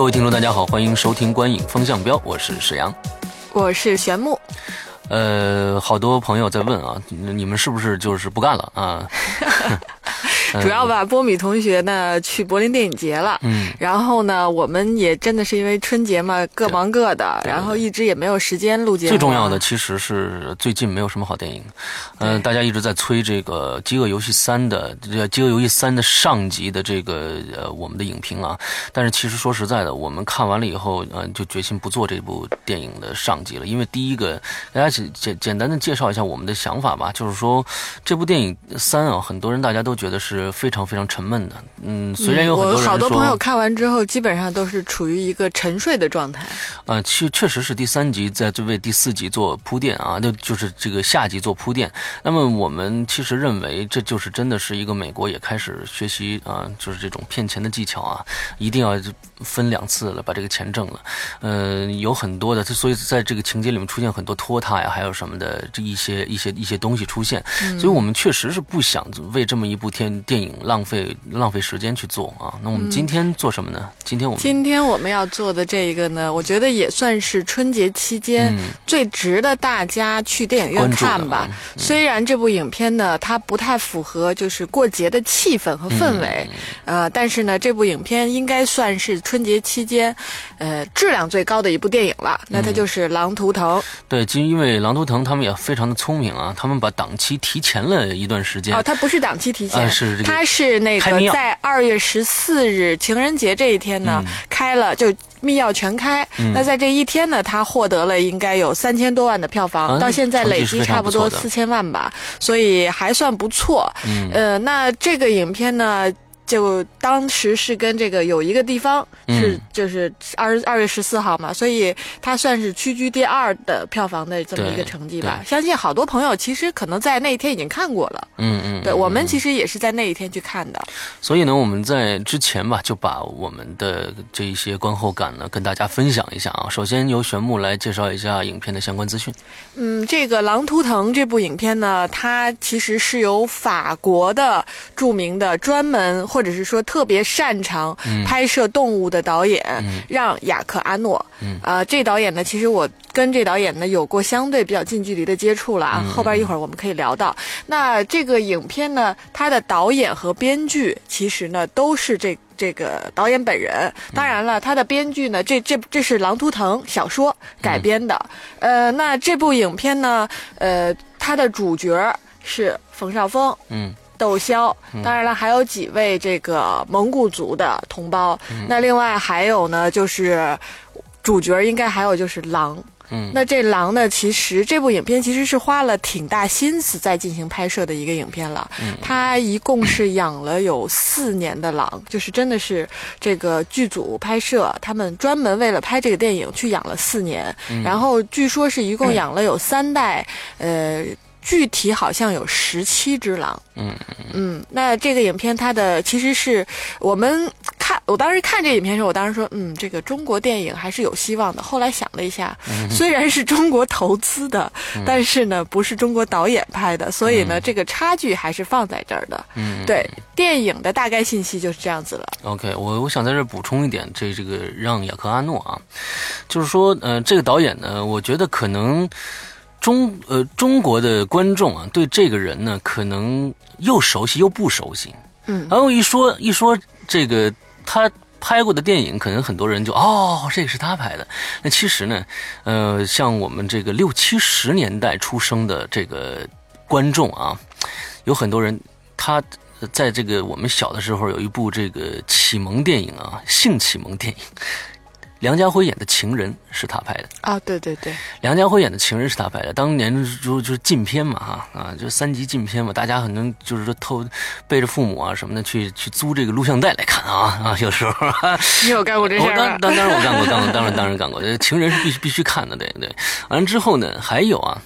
各位听众，大家好，欢迎收听《观影风向标》，我是史阳，我是玄木。呃，好多朋友在问啊，你们是不是就是不干了啊？主要吧，波米同学呢去柏林电影节了，嗯，然后呢，我们也真的是因为春节嘛，各忙各的，然后一直也没有时间录节目。最重要的其实是最近没有什么好电影，嗯，大家一直在催这个《饥饿游戏三》的《饥饿游戏三》的上集的这个呃我们的影评啊，但是其实说实在的，我们看完了以后，嗯，就决心不做这部电影的上集了，因为第一个，大家简简简单的介绍一下我们的想法吧，就是说这部电影三啊，很多人大家都觉得是。非常非常沉闷的，嗯，虽然有很多人说，好多朋友看完之后，基本上都是处于一个沉睡的状态。呃，确确实是第三集在为第四集做铺垫啊，那就是这个下集做铺垫。那么我们其实认为，这就是真的是一个美国也开始学习啊，就是这种骗钱的技巧啊，一定要分两次了把这个钱挣了。嗯，有很多的，所以在这个情节里面出现很多拖沓呀，还有什么的这一些一些一些东西出现。所以我们确实是不想为这么一部电电影。浪费浪费时间去做啊！那我们今天做什么呢？今天我们今天我们要做的这一个呢，我觉得也算是春节期间最值得大家去电影院看吧。虽然这部影片呢，它不太符合就是过节的气氛和氛围，呃，但是呢，这部影片应该算是春节期间呃质量最高的一部电影了。那它就是《狼图腾》。对，就因为《狼图腾》他们也非常的聪明啊，他们把档期提前了一段时间。哦，它不是档期提前，是这个。是那个在二月十四日情人节这一天呢，开了就密钥全开。那在这一天呢，他获得了应该有三千多万的票房，到现在累计差不多四千万吧，所以还算不错。嗯呃，那这个影片呢？就当时是跟这个有一个地方是就是二二月十四号嘛，所以它算是屈居第二的票房的这么一个成绩吧。相信好多朋友其实可能在那一天已经看过了。嗯嗯，对我们其实也是在那一天去看的。所以呢，我们在之前吧，就把我们的这一些观后感呢跟大家分享一下啊。首先由玄木来介绍一下影片的相关资讯。嗯，这个《狼图腾》这部影片呢，它其实是由法国的著名的专门或或者是说特别擅长拍摄动物的导演，让雅克阿诺。啊，这导演呢，其实我跟这导演呢有过相对比较近距离的接触了啊。后边一会儿我们可以聊到。那这个影片呢，它的导演和编剧其实呢都是这这个导演本人。当然了，他的编剧呢，这这这是《狼图腾》小说改编的。呃，那这部影片呢，呃，它的主角是冯绍峰。嗯。窦骁，当然了，还有几位这个蒙古族的同胞。那另外还有呢，就是主角应该还有就是狼。嗯，那这狼呢，其实这部影片其实是花了挺大心思在进行拍摄的一个影片了。嗯，他一共是养了有四年的狼，就是真的是这个剧组拍摄，他们专门为了拍这个电影去养了四年。嗯然后据说是一共养了有三代，呃。具体好像有十七只狼，嗯嗯，那这个影片它的其实是我们看，我当时看这影片的时候，我当时说，嗯，这个中国电影还是有希望的。后来想了一下，虽然是中国投资的，但是呢不是中国导演拍的，所以呢这个差距还是放在这儿的。嗯，对，电影的大概信息就是这样子了。OK，我我想在这补充一点，这这个让雅克阿诺啊，就是说，呃，这个导演呢，我觉得可能。中呃，中国的观众啊，对这个人呢，可能又熟悉又不熟悉。嗯，然后一说一说这个他拍过的电影，可能很多人就哦，这个是他拍的。那其实呢，呃，像我们这个六七十年代出生的这个观众啊，有很多人他在这个我们小的时候有一部这个启蒙电影啊，性启蒙电影。梁家辉演的《情人》是他拍的啊，对对对，梁家辉演的《情人》是他拍的。当年就就是禁片嘛，哈啊，就三级禁片嘛，大家可能就是说偷背着父母啊什么的去去租这个录像带来看啊啊，有时候。你有干过这事儿当当当然我干过，干过，当然当然干过。《情人》是必须必须看的，对对。完了之后呢，还有啊，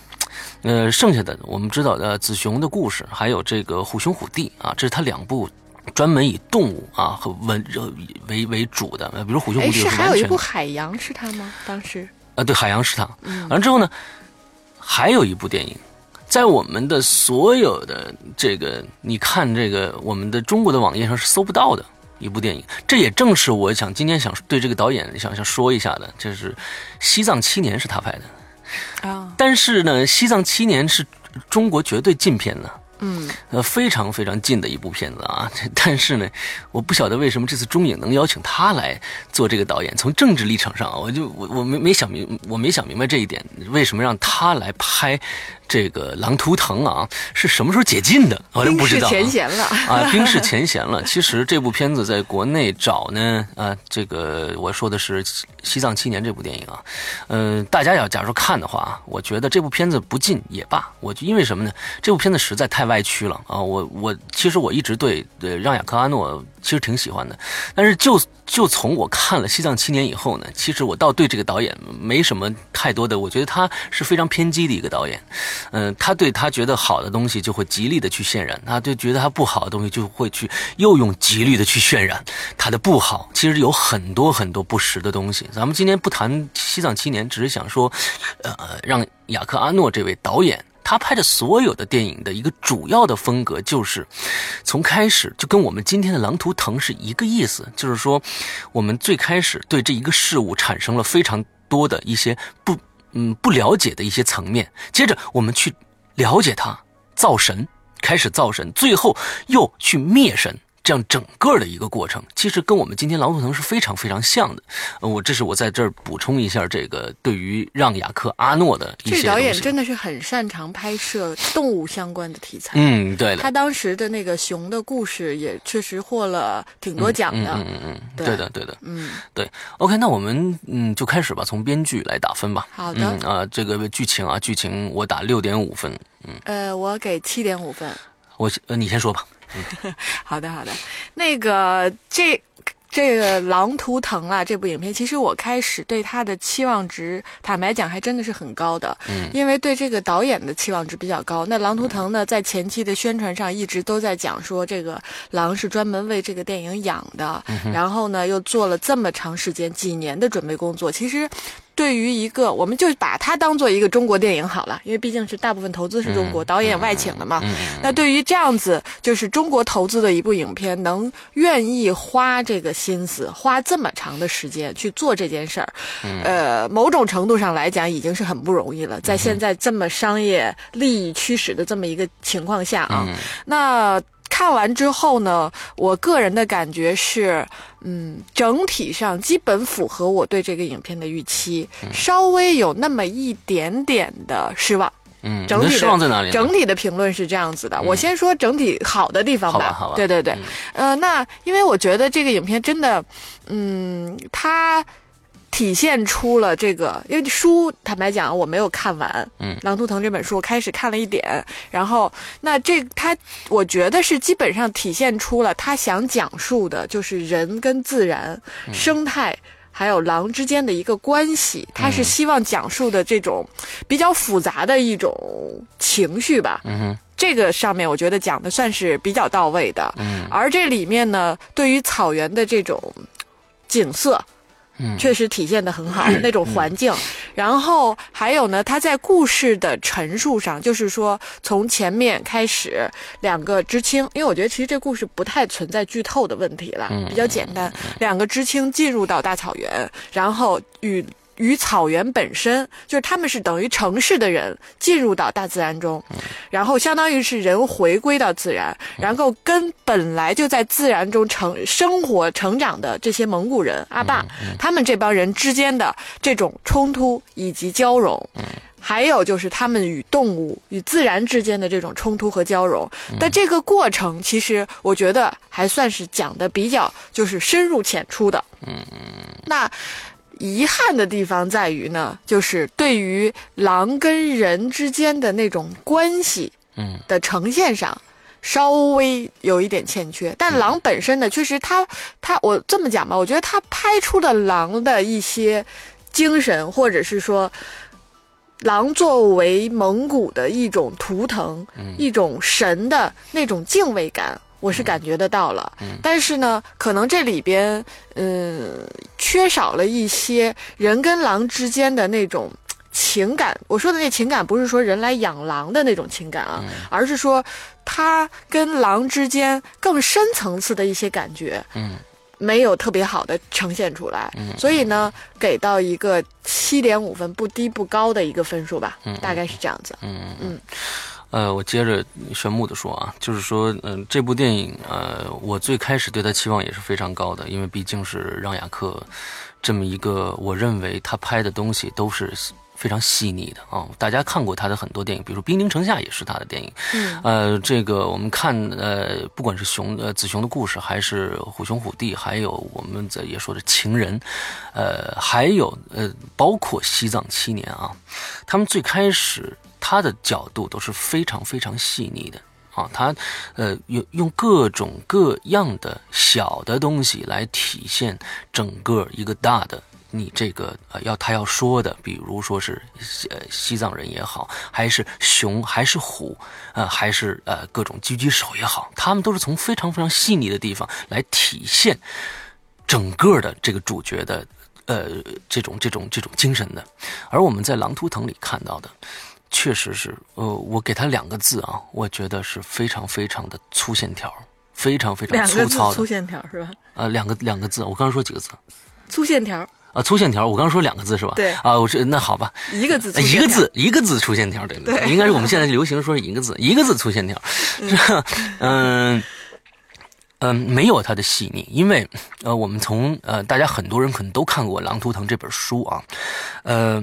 呃，剩下的我们知道的《子雄的故事》，还有这个《虎兄虎弟》啊，这是他两部。专门以动物啊和文为为主的，比如《虎兄虎弟》是还有一部《海洋》是他吗？当时啊，对，《海洋》是他。完了之后呢，还有一部电影，在我们的所有的这个，你看这个我们的中国的网页上是搜不到的一部电影。这也正是我想今天想对这个导演想想说一下的，就是《西藏七年》是他拍的啊。但是呢，《西藏七年》是中国绝对禁片呢。嗯，呃，非常非常近的一部片子啊，但是呢，我不晓得为什么这次中影能邀请他来做这个导演。从政治立场上，我就我我没没想明，我没想明白这一点，为什么让他来拍？这个《狼图腾》啊，是什么时候解禁的？我都不知道。冰释前嫌了 啊！冰释前嫌了。其实这部片子在国内找呢，啊，这个我说的是《西藏七年》这部电影啊，嗯，大家要假如看的话，我觉得这部片子不禁也罢。我就因为什么呢？这部片子实在太歪曲了啊！我我其实我一直对对让雅克阿诺其实挺喜欢的，但是就就从我看了《西藏七年》以后呢，其实我倒对这个导演没什么太多的，我觉得他是非常偏激的一个导演。嗯，他对他觉得好的东西就会极力的去渲染，他对觉得他不好的东西就会去又用极力的去渲染他的不好。其实有很多很多不实的东西。咱们今天不谈《西藏七年》，只是想说，呃，让雅克阿诺这位导演他拍的所有的电影的一个主要的风格，就是从开始就跟我们今天的《狼图腾》是一个意思，就是说我们最开始对这一个事物产生了非常多的一些不。嗯，不了解的一些层面，接着我们去了解它，造神，开始造神，最后又去灭神。这样整个的一个过程，其实跟我们今天《狼图腾》是非常非常像的。我这是我在这儿补充一下，这个对于让雅克阿诺的一些这导演真的是很擅长拍摄动物相关的题材。嗯，对。他当时的那个熊的故事也确实获了挺多奖的。嗯嗯嗯，对的对的。嗯，对。OK，那我们嗯就开始吧，从编剧来打分吧。好的。啊，这个剧情啊，剧情我打六点五分。嗯。呃，我给七点五分。我呃，你先说吧。好的，好的，那个这这个《狼图腾》啊，这部影片，其实我开始对它的期望值，坦白讲，还真的是很高的。嗯，因为对这个导演的期望值比较高。那《狼图腾》呢，在前期的宣传上一直都在讲说，这个狼是专门为这个电影养的，然后呢，又做了这么长时间几年的准备工作。其实。对于一个，我们就把它当做一个中国电影好了，因为毕竟是大部分投资是中国，导演外请的嘛。那对于这样子就是中国投资的一部影片，能愿意花这个心思，花这么长的时间去做这件事儿，呃，某种程度上来讲已经是很不容易了。在现在这么商业利益驱使的这么一个情况下啊，那。看完之后呢，我个人的感觉是，嗯，整体上基本符合我对这个影片的预期，稍微有那么一点点的失望。嗯，整体失望在哪里？整体的评论是这样子的，我先说整体好的地方吧。好吧，对对对，呃，那因为我觉得这个影片真的，嗯，它。体现出了这个，因为书坦白讲我没有看完，嗯，《狼图腾》这本书我开始看了一点，然后那这他我觉得是基本上体现出了他想讲述的就是人跟自然、生态还有狼之间的一个关系，他是希望讲述的这种比较复杂的一种情绪吧，嗯哼，这个上面我觉得讲的算是比较到位的，嗯，而这里面呢，对于草原的这种景色。确实体现的很好，那种环境。然后还有呢，他在故事的陈述上，就是说从前面开始，两个知青，因为我觉得其实这故事不太存在剧透的问题了，比较简单。两个知青进入到大草原，然后与。与草原本身就是他们是等于城市的人进入到大自然中，然后相当于是人回归到自然，然后跟本来就在自然中成生活成长的这些蒙古人阿坝，他们这帮人之间的这种冲突以及交融，还有就是他们与动物与自然之间的这种冲突和交融，但这个过程其实我觉得还算是讲的比较就是深入浅出的。嗯嗯，那。遗憾的地方在于呢，就是对于狼跟人之间的那种关系，嗯。的呈现上。稍微有一点欠缺，但狼本身呢，确实它它我这么讲吧，我觉得它拍出的狼的一些精神，或者是说，狼作为蒙古的一种图腾，一种神的那种敬畏感，我是感觉得到了。但是呢，可能这里边嗯缺少了一些人跟狼之间的那种。情感，我说的那情感不是说人来养狼的那种情感啊，而是说他跟狼之间更深层次的一些感觉，嗯，没有特别好的呈现出来，所以呢，给到一个七点五分，不低不高的一个分数吧，大概是这样子，嗯嗯。呃，我接着玄木的说啊，就是说，嗯、这部电影，呃，我最开始对他期望也是非常高的，因为毕竟是让雅克这么一个，我认为他拍的东西都是非常细腻的啊。大家看过他的很多电影，比如说《兵临城下》也是他的电影，嗯呃，这个我们看，呃，不管是熊呃子熊的故事，还是虎兄虎弟，还有我们在也说的情人，呃，还有呃，包括西藏七年啊，他们最开始他的角度都是非常非常细腻的啊，他呃用用各种各样的小的东西来体现整个一个大的。你这个呃要他要说的，比如说是呃西藏人也好，还是熊，还是虎，呃还是呃各种狙击手也好，他们都是从非常非常细腻的地方来体现整个的这个主角的呃这种这种这种精神的，而我们在《狼图腾》里看到的，确实是呃我给他两个字啊，我觉得是非常非常的粗线条，非常非常粗糙的，粗线条是吧？呃两个两个字，我刚刚说几个字？粗线条啊？粗线条，我刚刚说两个字是吧？对啊，我说那好吧，一个字一个字一个字粗线条，对对，对应该是我们现在流行说是一个字一个字粗线条，是吧？嗯。嗯，没有它的细腻，因为呃，我们从呃，大家很多人可能都看过《狼图腾》这本书啊，呃，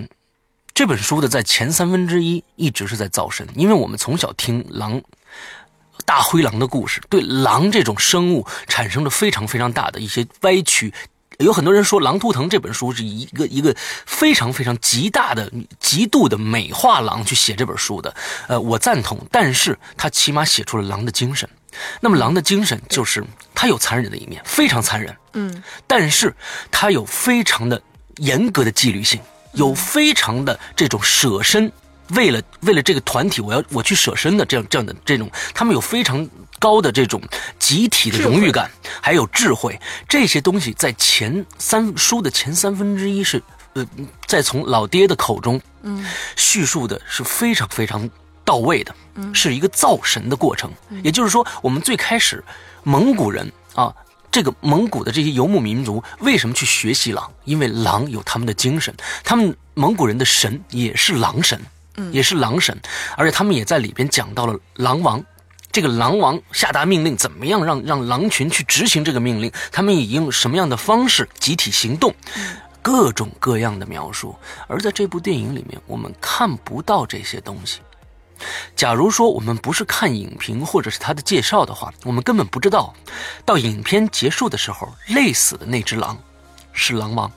这本书的在前三分之一一直是在造神，因为我们从小听狼大灰狼的故事，对狼这种生物产生了非常非常大的一些歪曲。有很多人说《狼图腾》这本书是一个一个非常非常极大的、极度的美化狼去写这本书的，呃，我赞同，但是他起码写出了狼的精神。那么狼的精神就是它有残忍的一面，非常残忍，嗯。但是它有非常的严格的纪律性，有非常的这种舍身，为了为了这个团体，我要我去舍身的这样这样的这种，他们有非常高的这种集体的荣誉感，还有智慧，这些东西在前三书的前三分之一是呃，在从老爹的口中嗯。叙述的是非常非常到位的，是一个造神的过程。也就是说，我们最开始蒙古人啊，这个蒙古的这些游牧民族为什么去学习狼？因为狼有他们的精神，他们蒙古人的神也是狼神，也是狼神，而且他们也在里边讲到了狼王。这个狼王下达命令，怎么样让让狼群去执行这个命令？他们以用什么样的方式集体行动？各种各样的描述，而在这部电影里面，我们看不到这些东西。假如说我们不是看影评或者是他的介绍的话，我们根本不知道，到影片结束的时候，累死的那只狼是狼王，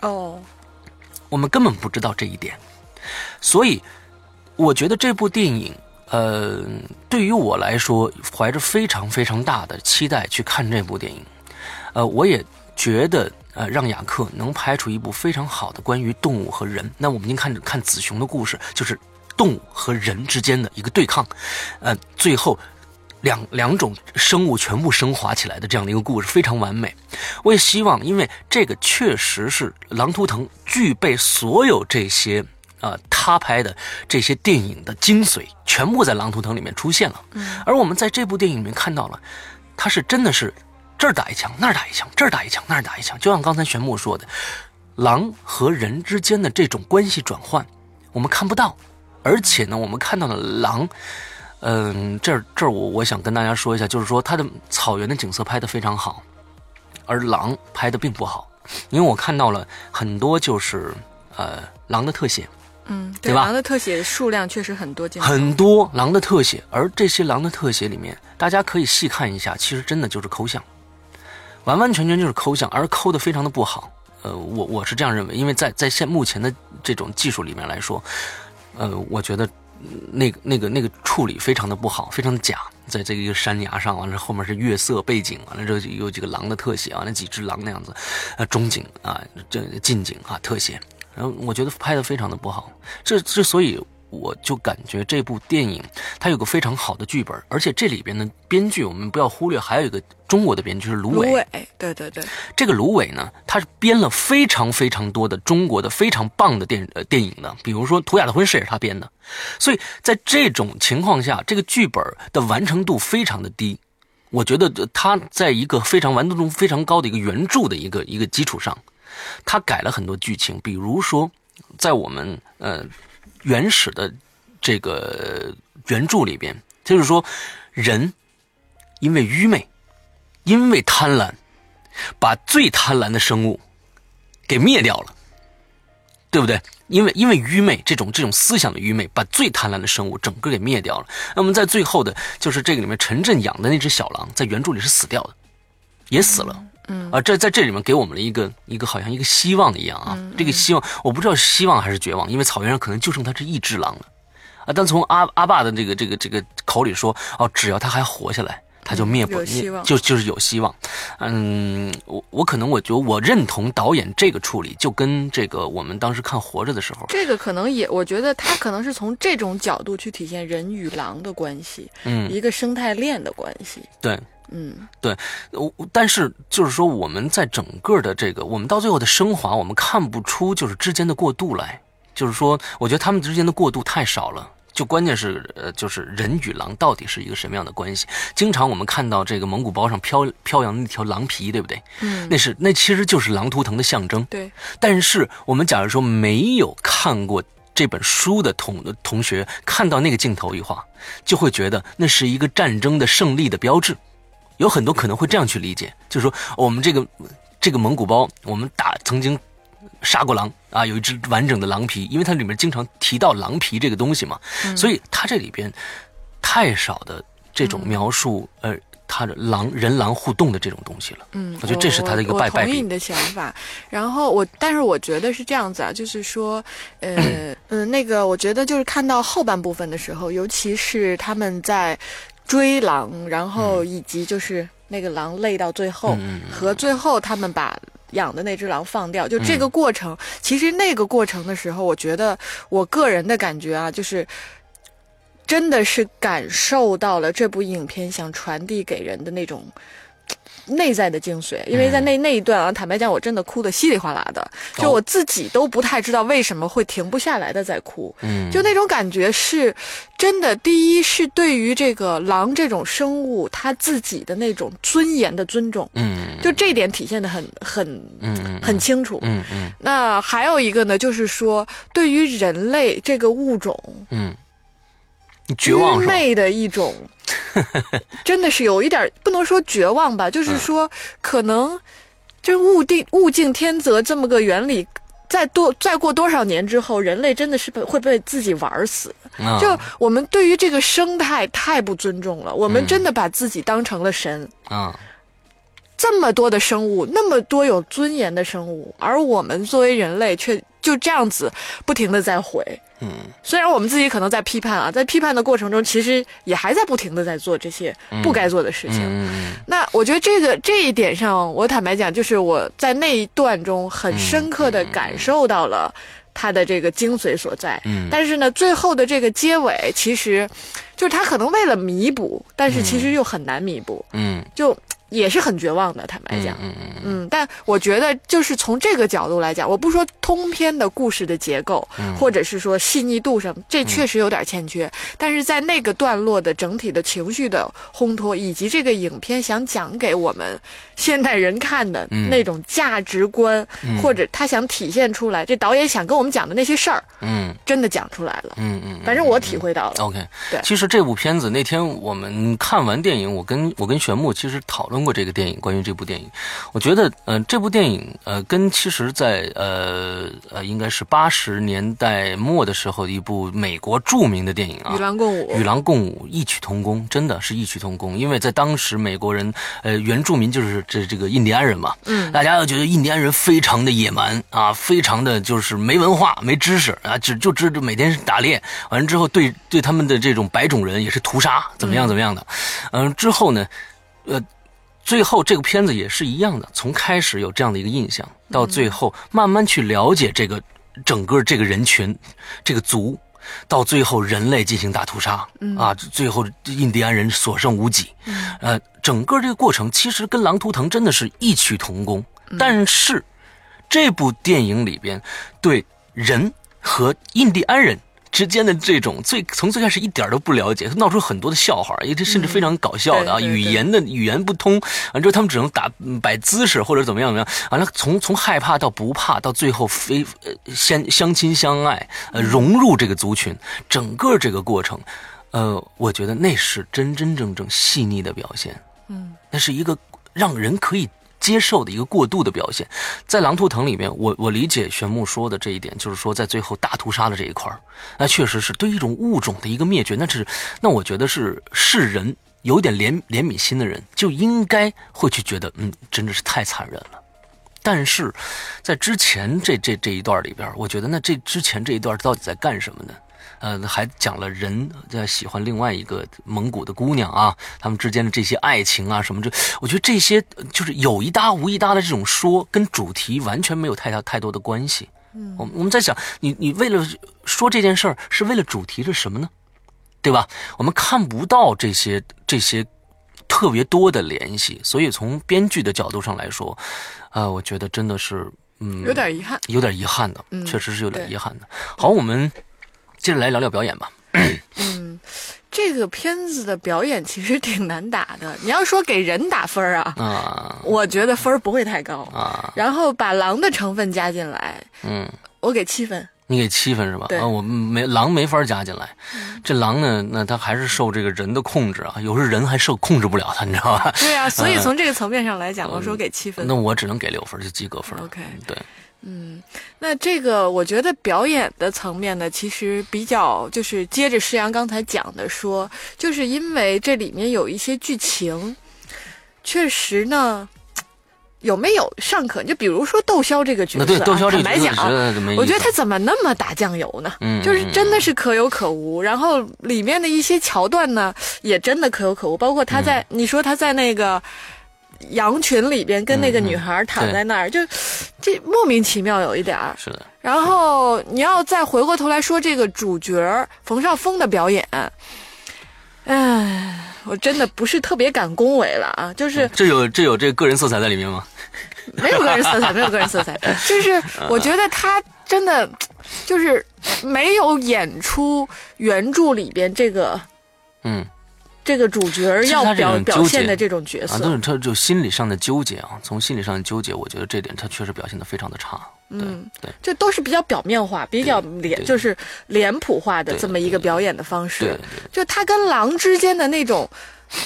哦，我们根本不知道这一点。所以，我觉得这部电影，呃，对于我来说，怀着非常非常大的期待去看这部电影。呃，我也觉得，呃，让雅克能拍出一部非常好的关于动物和人。那我们已经看看子熊的故事，就是动物和人之间的一个对抗，呃，最后两两种生物全部升华起来的这样的一个故事，非常完美。我也希望，因为这个确实是《狼图腾》具备所有这些。呃，他拍的这些电影的精髓全部在《狼图腾》里面出现了，而我们在这部电影里面看到了，他是真的是这儿打一枪，那儿打一枪，这儿打一枪，那儿打一枪，就像刚才玄木说的，狼和人之间的这种关系转换，我们看不到，而且呢，我们看到了狼，嗯，这儿这儿我我想跟大家说一下，就是说它的草原的景色拍得非常好，而狼拍的并不好，因为我看到了很多就是呃狼的特写，嗯，对吧？狼的特写数量确实很多，很多狼的特写，而这些狼的特写里面，大家可以细看一下，其实真的就是抠像，完完全全就是抠像，而抠的非常的不好。呃，我我是这样认为，因为在在现目前的这种技术里面来说，呃，我觉得那个那个那个处理非常的不好，非常的假，在这个一个山崖上，完了后面是月色背景，完了之后有几个狼的特写啊，那几只狼那样子，呃，中景啊，这近景啊特写，然后我觉得拍的非常的不好，这之所以。我就感觉这部电影它有个非常好的剧本，而且这里边的编剧我们不要忽略，还有一个中国的编剧是芦苇。芦苇，对对对。这个芦苇呢，他是编了非常非常多的中国的非常棒的电呃电影的，比如说《图雅的婚事》也是他编的。所以在这种情况下，这个剧本的完成度非常的低。我觉得他在一个非常完成度非常高的一个原著的一个一个基础上，他改了很多剧情，比如说在我们呃。原始的这个原著里边，就是说，人因为愚昧，因为贪婪，把最贪婪的生物给灭掉了，对不对？因为因为愚昧这种这种思想的愚昧，把最贪婪的生物整个给灭掉了。那么在最后的，就是这个里面陈震养的那只小狼，在原著里是死掉的，也死了。嗯啊，这在这里面给我们了一个一个好像一个希望一样啊，这个希望我不知道是希望还是绝望，因为草原上可能就剩他这一只狼了，啊，但从阿阿爸的这个这个这个口里说，哦，只要他还活下来，他就灭不灭，就就是有希望。嗯，我我可能我觉得我认同导演这个处理，就跟这个我们当时看《活着》的时候，这个可能也我觉得他可能是从这种角度去体现人与狼的关系，嗯，一个生态链的关系，对。嗯，对，我但是就是说，我们在整个的这个，我们到最后的升华，我们看不出就是之间的过渡来。就是说，我觉得他们之间的过渡太少了。就关键是，呃，就是人与狼到底是一个什么样的关系？经常我们看到这个蒙古包上飘飘扬的那条狼皮，对不对？嗯，那是那其实就是狼图腾的象征。对。但是我们假如说没有看过这本书的同同学，看到那个镜头一画，就会觉得那是一个战争的胜利的标志。有很多可能会这样去理解，就是说我们这个这个蒙古包，我们打曾经杀过狼啊，有一只完整的狼皮，因为它里面经常提到狼皮这个东西嘛，所以它这里边太少的这种描述，呃，他的狼人狼互动的这种东西了。嗯，我觉得这是他的一个败败笔。同意你的想法，然后我，但是我觉得是这样子啊，就是说，呃，嗯，那个，我觉得就是看到后半部分的时候，尤其是他们在。追狼，然后以及就是那个狼累到最后，和最后他们把养的那只狼放掉，就这个过程。其实那个过程的时候，我觉得我个人的感觉啊，就是真的是感受到了这部影片想传递给人的那种。内在的精髓，因为在那那一段啊，坦白讲，我真的哭的稀里哗啦的，就我自己都不太知道为什么会停不下来的在哭，嗯，就那种感觉是真的。第一是对于这个狼这种生物，它自己的那种尊严的尊重，嗯，就这点体现的很很嗯很清楚，嗯嗯。那还有一个呢，就是说对于人类这个物种，嗯，绝望愚昧的一种。真的是有一点不能说绝望吧，就是说可能，就物定物竞天择这么个原理，再多再过多少年之后，人类真的是被会被自己玩死。就我们对于这个生态太不尊重了，我们真的把自己当成了神啊。这么多的生物，那么多有尊严的生物，而我们作为人类却就这样子不停的在毁。嗯，虽然我们自己可能在批判啊，在批判的过程中，其实也还在不停的在做这些不该做的事情。嗯那我觉得这个这一点上，我坦白讲，就是我在那一段中很深刻的感受到了他的这个精髓所在。嗯，但是呢，最后的这个结尾，其实就是他可能为了弥补，但是其实又很难弥补。嗯，就。也是很绝望的，坦白讲，嗯嗯嗯，但我觉得就是从这个角度来讲，我不说通篇的故事的结构，或者是说细腻度上，这确实有点欠缺，但是在那个段落的整体的情绪的烘托，以及这个影片想讲给我们现代人看的那种价值观，或者他想体现出来，这导演想跟我们讲的那些事儿，嗯，真的讲出来了，嗯嗯，反正我体会到了。OK，对，其实这部片子那天我们看完电影，我跟我跟玄木其实讨论。谈过这个电影，关于这部电影，我觉得，嗯，这部电影，呃，跟其实，在呃呃，应该是八十年代末的时候，一部美国著名的电影啊，与狼共舞，与狼共舞异曲同工，真的是异曲同工。因为在当时，美国人，呃，原住民就是这这个印第安人嘛，嗯，大家都觉得印第安人非常的野蛮啊，非常的就是没文化、没知识啊，只就知道每天打猎，完了之后对对他们的这种白种人也是屠杀，怎么样怎么样的，嗯，之后呢，呃。最后这个片子也是一样的，从开始有这样的一个印象，到最后慢慢去了解这个整个这个人群，这个族，到最后人类进行大屠杀，啊，最后印第安人所剩无几，呃，整个这个过程其实跟《狼图腾》真的是异曲同工，但是这部电影里边对人和印第安人。之间的这种最从最开始一点都不了解，闹出很多的笑话，也这甚至非常搞笑的啊，语言的语言不通，完之后他们只能打摆姿势或者怎么样怎么样，完了从从害怕到不怕，到最后非呃相相亲相爱，呃融入这个族群，整个这个过程，呃，我觉得那是真真正正细腻的表现，嗯，那是一个让人可以。接受的一个过度的表现，在《狼图腾》里面，我我理解玄牧说的这一点，就是说在最后大屠杀的这一块那确实是对一种物种的一个灭绝，那是那我觉得是是人有点怜怜悯心的人就应该会去觉得，嗯，真的是太残忍了。但是在之前这这这一段里边，我觉得那这之前这一段到底在干什么呢？呃，还讲了人在喜欢另外一个蒙古的姑娘啊，他们之间的这些爱情啊什么这，我觉得这些就是有一搭无一搭的这种说，跟主题完全没有太大太多的关系。嗯，我我们在想，你你为了说这件事儿，是为了主题是什么呢？对吧？我们看不到这些这些特别多的联系，所以从编剧的角度上来说，啊，我觉得真的是嗯，有点遗憾，有点遗憾的，嗯确实是有点遗憾的。好，我们。接着来聊聊表演吧。嗯，这个片子的表演其实挺难打的。你要说给人打分啊，啊我觉得分儿不会太高。啊，然后把狼的成分加进来，嗯，我给七分。你给七分是吧？对啊，我没狼没法加进来。这狼呢，那它还是受这个人的控制啊，有时候人还受控制不了它，你知道吧？对啊，所以从这个层面上来讲，我说给七分那。我只能给六分，就及格分。OK 对，嗯，那这个我觉得表演的层面呢，其实比较就是接着施阳刚才讲的说，就是因为这里面有一些剧情，确实呢。有没有尚可？就比如说窦骁这个角色、啊，对窦骁这个角色。我觉得他怎么那么打酱油呢？嗯就是真的是可有可无。然后里面的一些桥段呢，也真的可有可无。包括他在，嗯你说他在那个羊群里边跟那个女孩躺在那儿，就这莫名其妙有一点儿。是的，然后你要再回过头来说这个主角冯绍峰的表演，唉，我真的不是特别敢恭维了啊，就是这有这有这个个人色彩在里面吗？没有个人色彩，没有个人色彩，就是我觉得他真的就是没有演出原著里边这个嗯这个主角儿要表表现的这种角啊，都色。是他就心理上的纠结啊。从心理上的纠结，我觉得这点他确实表现的非常的差。嗯对这都是比较表面化、比较脸就是脸谱化的这么一个表演的方式。对，就他跟狼之间的那种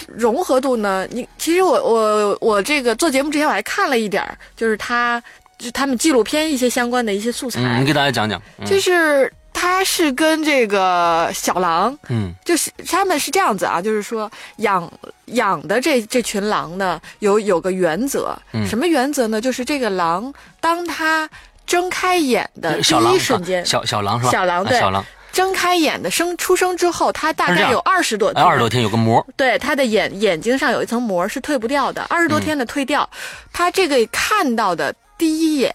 融合度呢，你其实我我我这个做节目之前我还看了一点儿，就是他就他们纪录片一些相关的一些素材，嗯，你给大家讲讲。嗯就是他是跟这个小狼，嗯。就是他们是这样子啊，就是说养养的这这群狼呢，有有个原则，嗯。什么原则呢？就是这个狼当它睁开眼的第一瞬间，小小狼是吧？小狼对哎小狼，睁开眼的生出生之后，它大概有二十多哎，天，二十多天有个膜，对，它的眼眼睛上有一层膜是退不掉的，二十多天的退掉，它这个看到的第一眼，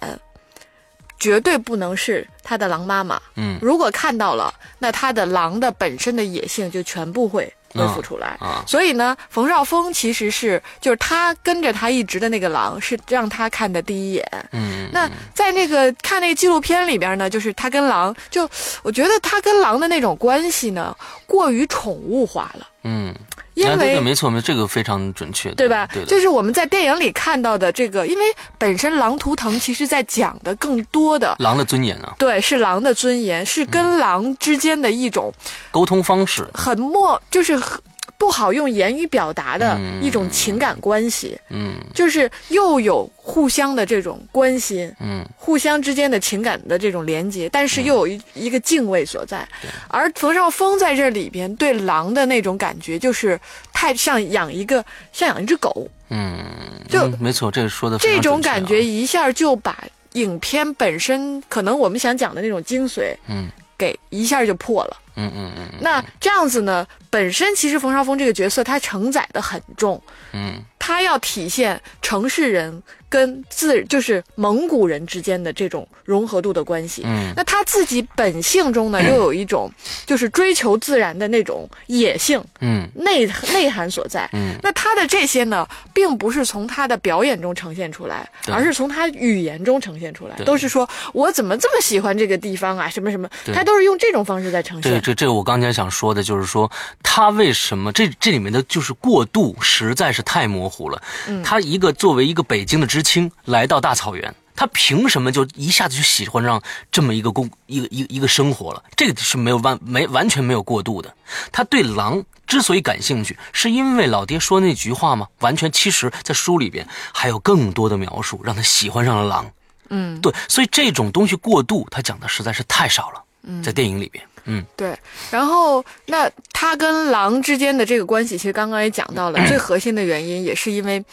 绝对不能是他的狼妈妈。嗯如果看到了，那他的狼的本身的野性就全部会恢复出来。啊，所以呢，冯绍峰其实是就是他跟着他一直的那个狼，是让他看的第一眼。嗯，那在那个看那个纪录片里边呢，就是他跟狼，就我觉得他跟狼的那种关系呢，过于宠物化了。嗯，因为没错，没错，这个非常准确，对吧？对，就是我们在电影里看到的这个，因为本身《狼图腾》其实在讲的更多的，狼的尊严啊，对，是狼的尊严，是跟狼之间的一种沟通方式，很默，就是很不好用言语表达的一种情感关系，嗯。就是又有互相的这种关心，嗯。互相之间的情感的这种连接，但是又有一一个敬畏所在。而冯绍峰在这里边对狼的那种感觉，就是太像养一个像养一只狗，嗯，就嗯没错，这个说的这种啊。感觉一下就把影片本身可能我们想讲的那种精髓，嗯给一下就破了。嗯嗯嗯那这样子呢，本身其实冯绍峰这个角色他承载的很重，嗯。他要体现城市人跟自就是蒙古人之间的这种融合度的关系。嗯那他自己本性中呢，又有一种 就是追求自然的那种野性嗯内内涵所在。嗯那他的这些呢，并不是从他的表演中呈现出来，而是从他语言中呈现出来，都是说我怎么这么喜欢这个地方啊，什么什么，他都是用这种方式在呈这现。这这这我刚才想说的就是说，他为什么这这里面的就是过渡实在是太模糊了。嗯他一个作为一个北京的知青来到大草原，他凭什么就一下子就喜欢上这么一个工一个一个一个生活了？这个是没有完没完全没有过渡的。他对狼之所以感兴趣，是因为老爹说那句话吗？完全，其实在书里边还有更多的描述，让他喜欢上了狼。嗯，对，所以这种东西过渡，他讲的实在是太少了。在电影里边，嗯对。然后，那他跟狼之间的这个关系，其实刚刚也讲到了，最核心的原因也是因为，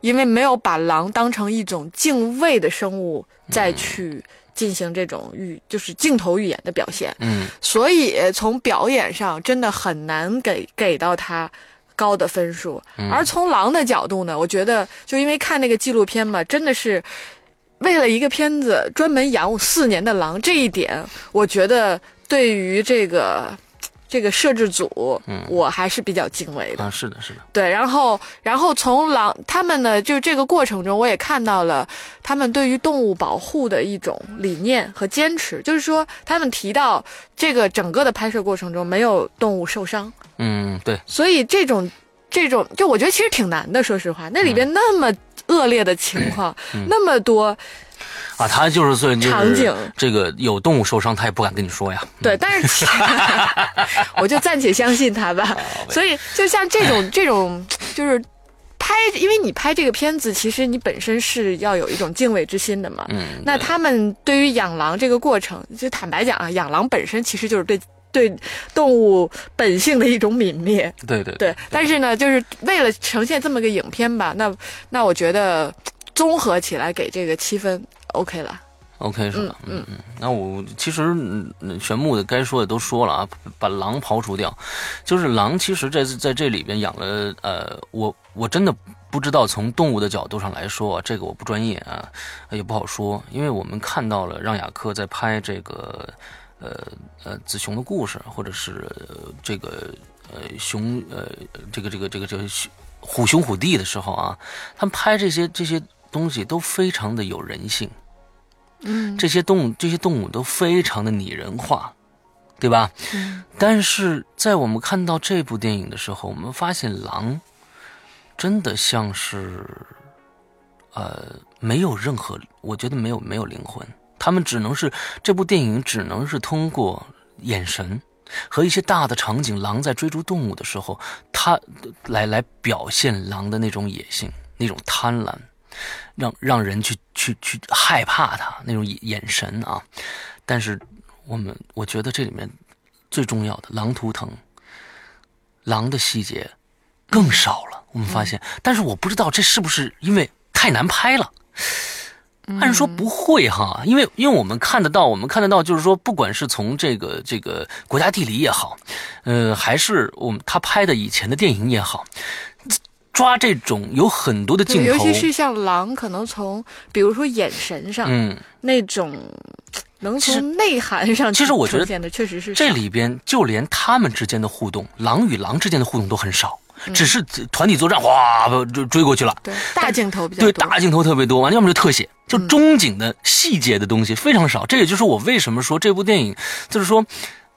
因为没有把狼当成一种敬畏的生物再去进行这种预，就是镜头语言的表现。嗯所以从表演上真的很难给给到他高的分数。而从狼的角度呢，我觉得就因为看那个纪录片嘛，真的是为了一个片子专门养四年的狼，这一点我觉得对于这个。这个摄制组，嗯。我还是比较敬畏的。啊，是的，是的，对，然后，然后从狼他们呢，就这个过程中，我也看到了他们对于动物保护的一种理念和坚持，就是说，他们提到这个整个的拍摄过程中没有动物受伤，嗯，对，所以这种这种，就我觉得其实挺难的，说实话，那里边那么恶劣的情况，那么多，啊，他就是所以就是场景这个有动物受伤，他也不敢跟你说呀。对，但是 我就暂且相信他吧。所以，就像这种 这种，就是拍，因为你拍这个片子，其实你本身是要有一种敬畏之心的嘛。嗯，那他们对于养狼这个过程，就坦白讲啊，养狼本身其实就是对对动物本性的一种泯灭。对对对，但是呢，就是为了呈现这么个影片吧，那那我觉得综合起来给这个七分 OK 了。，OK 是吧？嗯嗯。那我其实嗯嗯玄牧的该说的都说了啊，把狼刨除掉，就是狼其实在在这里边养了呃，我我真的不知道从动物的角度上来说，这个我不专业啊，也不好说，因为我们看到了让雅克在拍这个呃呃子熊的故事，或者是、呃这个呃熊呃这个这个这个这个熊虎兄虎弟的时候啊，他们拍这些这些东西都非常的有人性。嗯，这些动物这些动物都非常的拟人化，对吧？嗯但是在我们看到这部电影的时候，我们发现狼真的像是，呃，没有任何，我觉得没有没有灵魂，他们只能是这部电影只能是通过眼神和一些大的场景，狼在追逐动物的时候，它来来表现狼的那种野性，那种贪婪。让让人去去去害怕他那种眼眼神啊，但是我们我觉得这里面最重要的狼图腾，狼的细节更少了。我们发现，但是我不知道这是不是因为太难拍了。按说不会哈，因为因为我们看得到，我们看得到，就是说，不管是从这个这个国家地理也好，呃，还是我们他拍的以前的电影也好，抓这种有很多的镜头，尤其是像狼，可能从比如说眼神上，嗯，那种能从内涵上其实我觉得确实是这里边就连他们之间的互动，狼与狼之间的互动都很少，嗯。只是团体作战，哗就追过去了。对大镜头比较多，对大镜头特别多，完要么就特写，就中景的细节的东西非常少。这也就是我为什么说这部电影就是说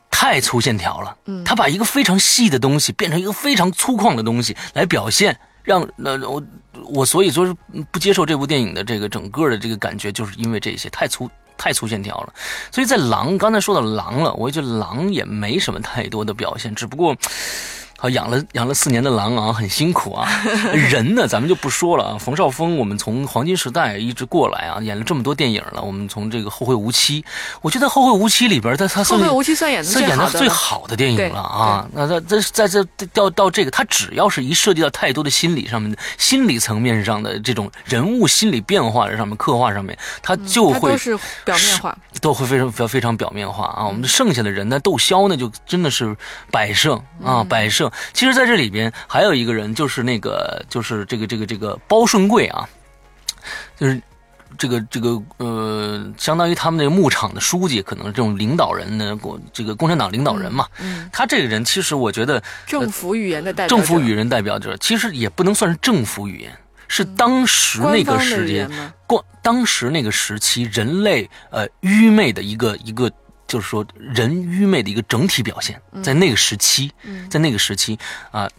太粗线条了。嗯，他把一个非常细的东西变成一个非常粗犷的东西来表现，让那我我所以说是不接受这部电影的这个整个的这个感觉，就是因为这些太粗。太粗线条了，所以在狼刚才说到狼了，我觉得狼也没什么太多的表现，只不过好养了养了四年的狼啊，很辛苦啊。人呢，咱们就不说了啊。冯绍峰，我们从黄金时代一直过来啊，演了这么多电影了。我们从这个《后会无期》，我觉得《后会无期》里边，他他后会无期算演的算演的最好的电影了啊。那他这在这到到这个，他只要是一涉及到太多的心理上面的心理层面上的这种人物心理变化上面刻画上面，他就会都是表面化，都会非常非常表面化啊。我们剩下的人呢，窦骁呢，就真的是百胜啊，百胜。其实，在这里边还有一个人，就是那个，就是这个这个这个包顺贵啊，就是这个这个呃，相当于他们那个牧场的书记，可能这种领导人呢，共这个共产党领导人嘛。嗯，他这个人其实我觉得政府语言的代表，政府语言代表者，其实也不能算是政府语言，是当时那个时间，过当时那个时期人类呃愚昧的一个一个。就是说，人愚昧的一个整体表现，在那个时期，在那个时期啊，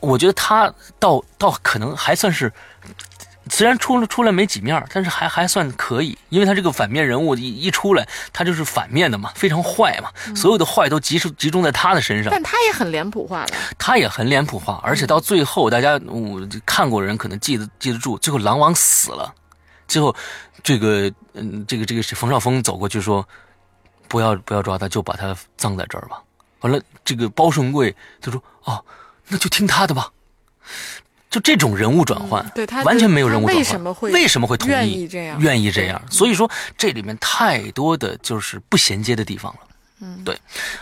我觉得他倒倒可能还算是，虽然出了出来没几面，但是还还算可以，因为他这个反面人物一一出来，他就是反面的嘛，非常坏嘛，所有的坏都集中集中在他的身上。但他也很脸谱化的，他也很脸谱化，而且到最后，大家我看过人可能记得记得住，最后狼王死了，最后这个嗯，这个这个是冯绍峰走过去说。不要不要抓他，就把他葬在这儿吧。完了，这个包顺贵他说：“哦，那就听他的吧。”就这种人物转换，对他完全没有人物转换。为什么会为什么会同意愿意这样？愿意这样？所以说这里面太多的就是不衔接的地方了。嗯，对。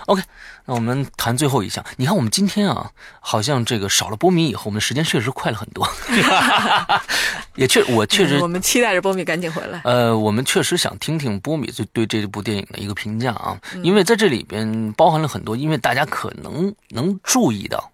OK。那我们谈最后一项，你看我们今天啊，好像这个少了波米以后，我们的时间确实快了很多。也确，我确实，我们期待着波米赶紧回来。呃，我们确实想听听波米对对这部电影的一个评价啊，因为在这里边包含了很多，因为大家可能能注意到，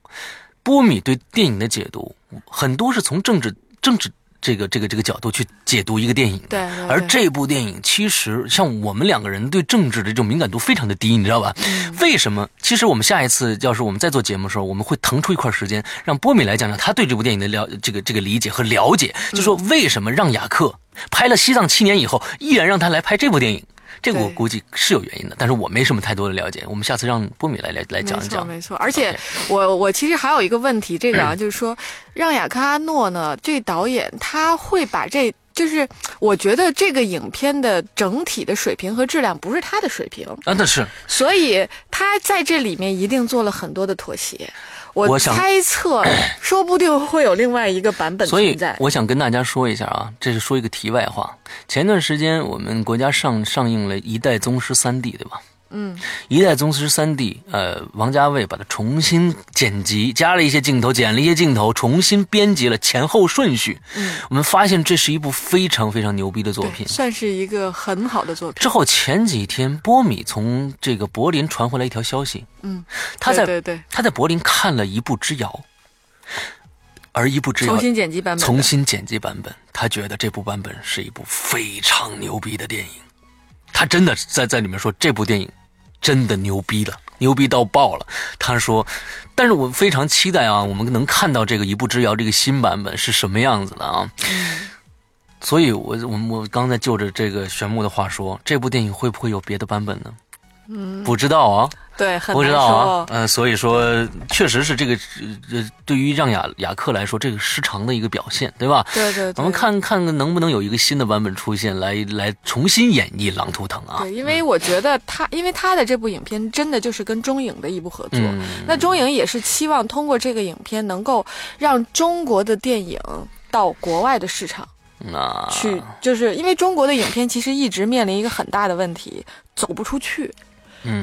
波米对电影的解读很多是从政治政治。这个这个这个角度去解读一个电影，对，而这部电影其实像我们两个人对政治的这种敏感度非常的低，你知道吧？为什么？其实我们下一次要是我们再做节目的时候，我们会腾出一块时间，让波米来讲讲他对这部电影的了这个这个理解和了解，就说为什么让雅克拍了《西藏七年》以后，依然让他来拍这部电影。这个我估计是有原因的，但是我没什么太多的了解。我们下次让波米来来来讲一讲。没错，没错。而且我我其实还有一个问题，这个啊，就是说，让雅克阿诺呢，这导演他会把这，就是我觉得这个影片的整体的水平和质量不是他的水平啊，那是。所以他在这里面一定做了很多的妥协。我猜测，说不定会有另外一个版本存在。我想跟大家说一下啊，这是说一个题外话。前段时间我们国家上上映了《一代宗师》三 D，对吧？嗯，《一代宗师》三 D，呃，王家卫把它重新剪辑，加了一些镜头，剪了一些镜头，重新编辑了前后顺序。嗯，我们发现这是一部非常非常牛逼的作品，算是一个很好的作品。之后前几天，波米从这个柏林传回来一条消息，嗯，他在对对他在柏林看了一部之遥，而一部之遥重新剪辑版本，重新剪辑版本，他觉得这部版本是一部非常牛逼的电影，他真的在在里面说这部电影。真的牛逼了，牛逼到爆了！他说，但是我非常期待啊，我们能看到这个《一步之遥》这个新版本是什么样子的啊？所以，我我我刚才就着这个玄木的话说，这部电影会不会有别的版本呢？嗯，不知道啊。对，很不知道啊，嗯，所以说确实是这个，呃，对于让雅雅克来说，这个失常的一个表现，对吧？对对。我们看看能不能有一个新的版本出现，来来重新演绎《狼图腾》啊？对，因为我觉得他，因为他的这部影片真的就是跟中影的一部合作，那中影也是期望通过这个影片能够让中国的电影到国外的市场那去，就是因为中国的影片其实一直面临一个很大的问题，走不出去。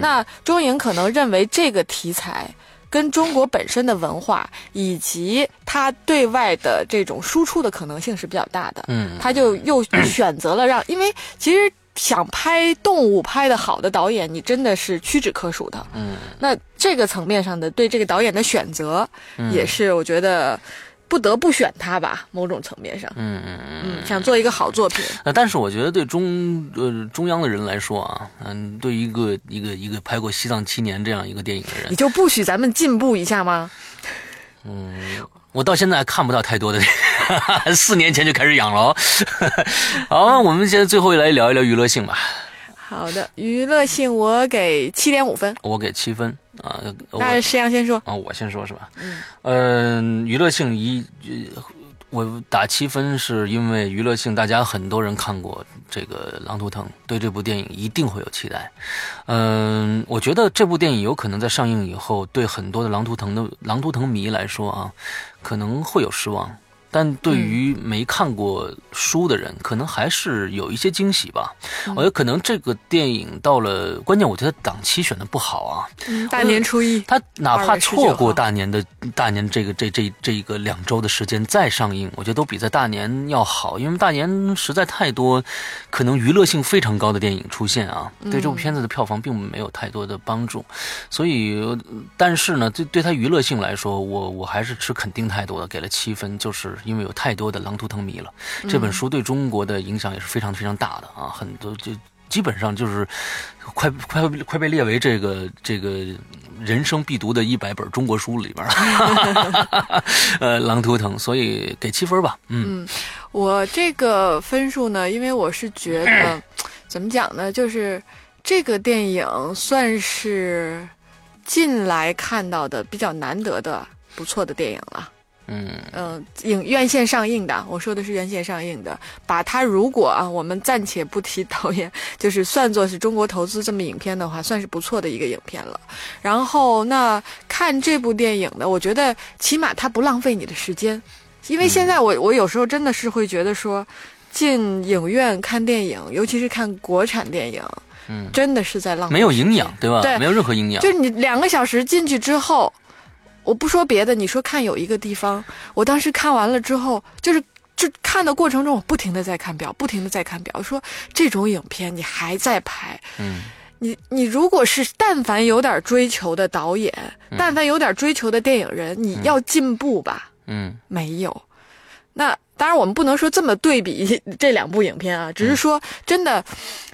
那中影可能认为这个题材跟中国本身的文化以及它对外的这种输出的可能性是比较大的，嗯，他就又选择了让，因为其实想拍动物拍的好的导演，你真的是屈指可数的，嗯，那这个层面上的对这个导演的选择，也是我觉得。不得不选他吧，某种层面上，嗯嗯嗯，想做一个好作品。呃但是我觉得对中呃中央的人来说啊，嗯，对一个一个一个拍过《西藏七年》这样一个电影的人，你就不许咱们进步一下吗？嗯，我到现在还看不到太多的，四年前就开始养了。好，我们现在最后来聊一聊娱乐性吧。好的，娱乐性我给七点五分，我给七分。啊。那石阳先说啊，我先说是吧？嗯，娱乐性一。我打七分，是因为娱乐性，大家很多人看过这个《狼图腾》，对这部电影一定会有期待。嗯，我觉得这部电影有可能在上映以后，对很多的《狼图腾》的《狼图腾》迷来说啊，可能会有失望。但对于没看过书的人，可能还是有一些惊喜吧。我觉得可能这个电影到了关键，我觉得档期选的不好啊。大年初一，他哪怕错过大年的大年这个这这这一个两周的时间再上映，我觉得都比在大年要好，因为大年实在太多可能娱乐性非常高的电影出现啊，对这部片子的票房并没有太多的帮助。所以，但是呢，对对他娱乐性来说，我我还是持肯定态度的，给了七分，就是。因为有太多的狼图腾迷了，这本书对中国的影响也是非常非常大的啊！很多就基本上就是快快快被列为这个这个人生必读的一百本中国书里边 呃，狼图腾，所以给七分吧。嗯，我这个分数呢，因为我是觉得怎么讲呢，就是这个电影算是近来看到的比较难得的不错的电影了。嗯嗯，影院线上映的，我说的是院线上映的。把它如果啊，我们暂且不提导演，就是算作是中国投资这么影片的话，算是不错的一个影片了。然后那看这部电影呢，我觉得起码它不浪费你的时间，因为现在我我有时候真的是会觉得说，进影院看电影，尤其是看国产电影，嗯，真的是在浪费，没有营养，对吧？对，没有任何营养。就是你两个小时进去之后。我不说别的，你说看有一个地方，我当时看完了之后，就是就看的过程中，我不停的在看表，不停的在看表。说这种影片你还在拍，嗯，你你如果是但凡有点追求的导演，但凡有点追求的电影人，你要进步吧，嗯，没有。那当然我们不能说这么对比 这两部影片啊，只是说真的。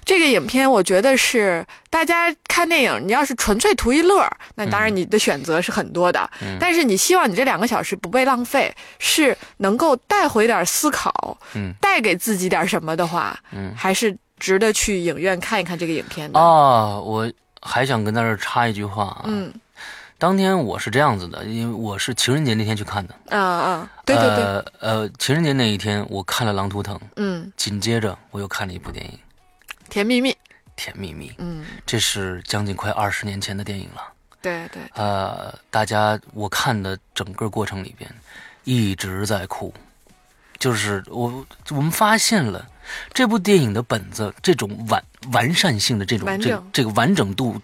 这个影片，我觉得是大家看电影，你要是纯粹图一乐，那当然你的选择是很多的。但是你希望你这两个小时不被浪费，是能够带回点思考，嗯带给自己点什么的话，嗯还是值得去影院看一看这个影片的。啊，我还想跟在这插一句话啊。嗯，当天我是这样子的，因为我是情人节那天去看的。啊啊，对对对。呃，情人节那一天我看了《狼图腾》，嗯，紧接着我又看了一部电影。甜蜜蜜，甜蜜蜜，嗯，这是将近快二十年前的电影了。对对，呃，大家我看的整个过程里边一直在哭，就是我我们发现了这部电影的本子这种完完善性的这种这这个完整度。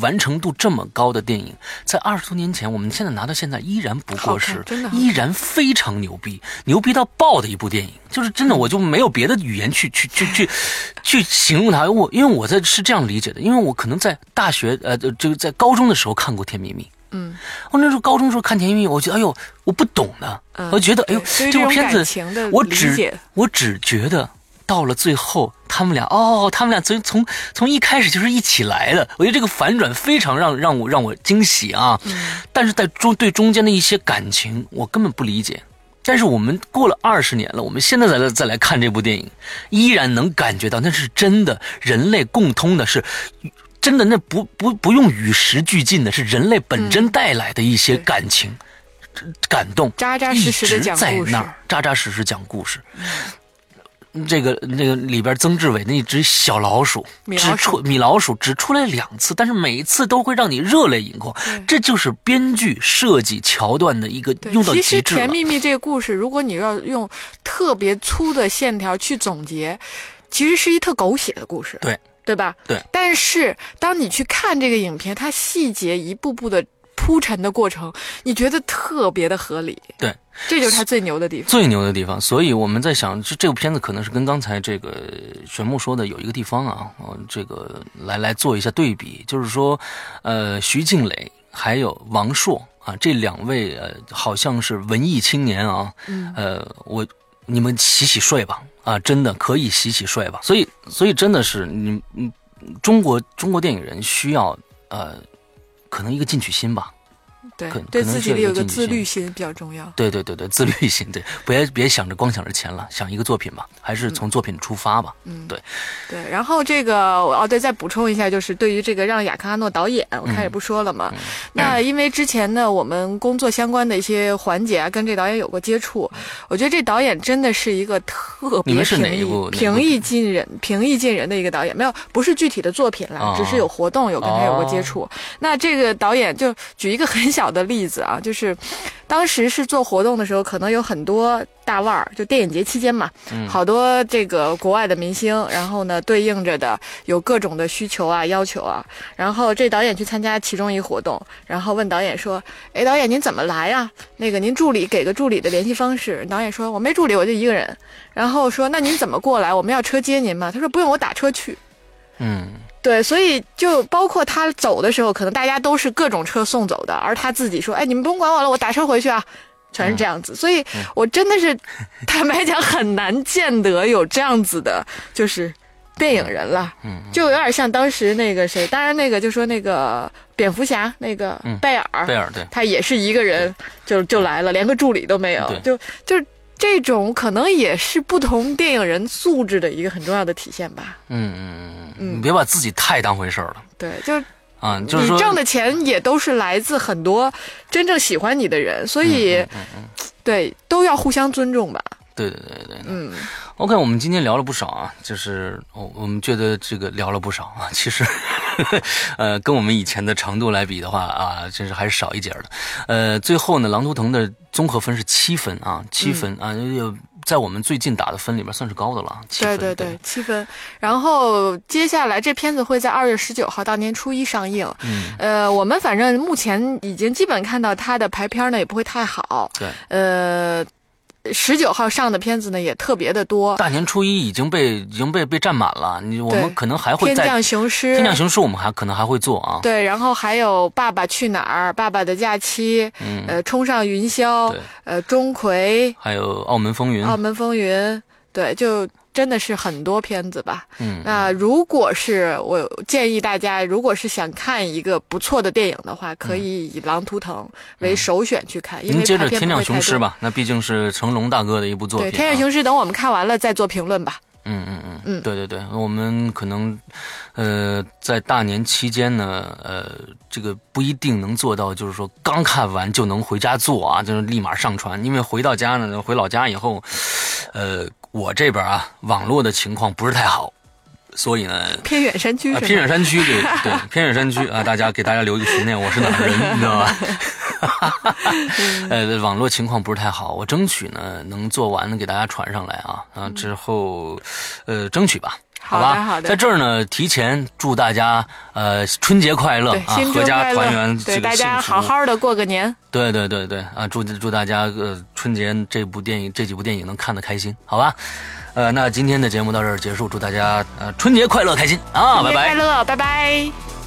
完成度这么高的电影，在二十多年前，我们现在拿到现在依然不过时，依然非常牛逼，牛逼到爆的一部电影，就是真的，我就没有别的语言去去去去去形容它。我因为我在是这样理解的，因为我可能在大学呃，就在高中的时候看过《甜蜜蜜》，嗯，我那时候高中时候看《甜蜜蜜》，我觉得哎呦，我不懂的，我觉得哎呦，这部片子我只我只觉得。到了最后，他们俩哦，他们俩从从从一开始就是一起来的。我觉得这个反转非常让让我让我惊喜啊！但是在中对中间的一些感情，我根本不理解。但是我们过了二十年了，我们现在再来再来看这部电影，依然能感觉到那是真的，人类共通的是真的，那不不不用与时俱进的，是人类本真带来的一些感情、感动，扎扎实实的讲故事，扎扎实实讲故事。这个那个里边，曾志伟那只小老鼠只出米老鼠只出来两次，但是每一次都会让你热泪盈眶。这就是编剧设计桥段的一个用到极致其实《甜蜜蜜》这个故事，如果你要用特别粗的线条去总结，其实是一特狗血的故事，对对吧？对。但是当你去看这个影片，它细节一步步的。铺陈的过程，你觉得特别的合理，对，这就是他最牛的地方，最牛的地方。所以我们在想，这这部片子可能是跟刚才这个玄牧说的有一个地方啊，这个来来做一下对比，就是说，呃，徐静蕾还有王朔啊，这两位呃，好像是文艺青年啊，呃，我你们洗洗睡吧，啊，真的可以洗洗睡吧。所以，所以真的是你，嗯，中国中国电影人需要呃。可能一个进取心吧，对可，对自己的有个自律心比较重要。对对对对，自律性，对，别别想着光想着钱了，想一个作品吧，还是从作品出发吧。嗯，对对。然后这个哦，对，再补充一下，就是对于这个让雅克阿诺导演，我开始不说了嗯嘛。那因为之前呢，我们工作相关的一些环节啊，跟这导演有过接触，我觉得这导演真的是一个特别嗯你们是哪平易一部平易近人、平易近人的一个导演。没有，不是具体的作品了，哦只是有活动有跟他有过接触。那这个导演就举一个很小的例子啊，就是当时是做活动的时候，可能有很多大腕儿，就电影节期间嘛，好多这个国外的明星，然后呢对应着的有各种的需求啊、要求啊，然后这导演去参加其中一活动，然后问导演说：“哎，导演您怎么来呀？那个您助理给个助理的联系方式。”导演说：“我没助理，我就一个人。”然后说：“那您怎么过来？我们要车接您吗？”他说：“不用，我打车去。”嗯，对，所以就包括他走的时候，可能大家都是各种车送走的，而他自己说：“哎，你们不用管我了，我打车回去啊。”全是这样子，所以我真的是坦白讲很难见得有这样子的，就是电影人了，嗯，就有点像当时那个谁，当然那个就说那个蝙蝠侠那个贝尔，贝尔对，他也是一个人就就来了，连个助理都没有，就就这种可能也是不同电影人素质的一个很重要的体现吧。嗯嗯嗯嗯，你别把自己太当回事儿了。对，就啊，就是说你挣的钱也都是来自很多真正喜欢你的人，所以、嗯嗯嗯对都要互相尊重吧。对对对对，嗯。OK，我们今天聊了不少啊，就是我我们觉得这个聊了不少啊，其实，呃，跟我们以前的长度来比的话啊，真是还是少一截的。呃，最后呢，狼图腾的综合分是七分啊，七分、啊，有在我们最近打的分里面算是高的了，七分。对对对，七分。然后接下来这片子会在二月十九号到年初一上映。嗯，呃，我们反正目前已经基本看到它的排片呢也不会太好。对。呃。十九号上的片子呢也特别的多，大年初一已经被已经被被占满了，你我们可能还会天降雄狮，天降雄狮我们还可能还会做啊。对，然后还有《爸爸去哪儿》《爸爸的假期》，嗯，呃，《冲上云霄》，呃，《钟馗》，还有《澳门风云》，《澳门风云》，对，就。真的是很多片子吧，嗯，那如果是我建议大家，如果是想看一个不错的电影的话，可以以《狼图腾》为首选去看。因为您接着《天降雄狮》吧，那毕竟是成龙大哥的一部作品、啊。对，《天降雄狮》等我们看完了再做评论吧。嗯嗯嗯。嗯，对对对，我们可能，呃，在大年期间呢，呃，这个不一定能做到，就是说刚看完就能回家做啊，就是立马上传，因为回到家呢，回老家以后，呃，我这边啊，网络的情况不是太好。所以呢，偏远山区、啊，偏远山区，对 对，偏远山区啊，大家给大家留一个悬念，我是哪儿人，你知道吧？呃，网络情况不是太好，我争取呢能做完给大家传上来啊啊，之后，呃，争取吧，好吧？好的，在这儿呢，提前祝大家呃春节快乐啊，阖家团圆，对大家好好的过个年。对对对对啊，祝祝大家呃春节这部电影这几部电影能看得开心，好吧？呃，那今天的节目到这儿结束，祝大家呃春节快乐，开心啊，拜拜，快乐，拜拜。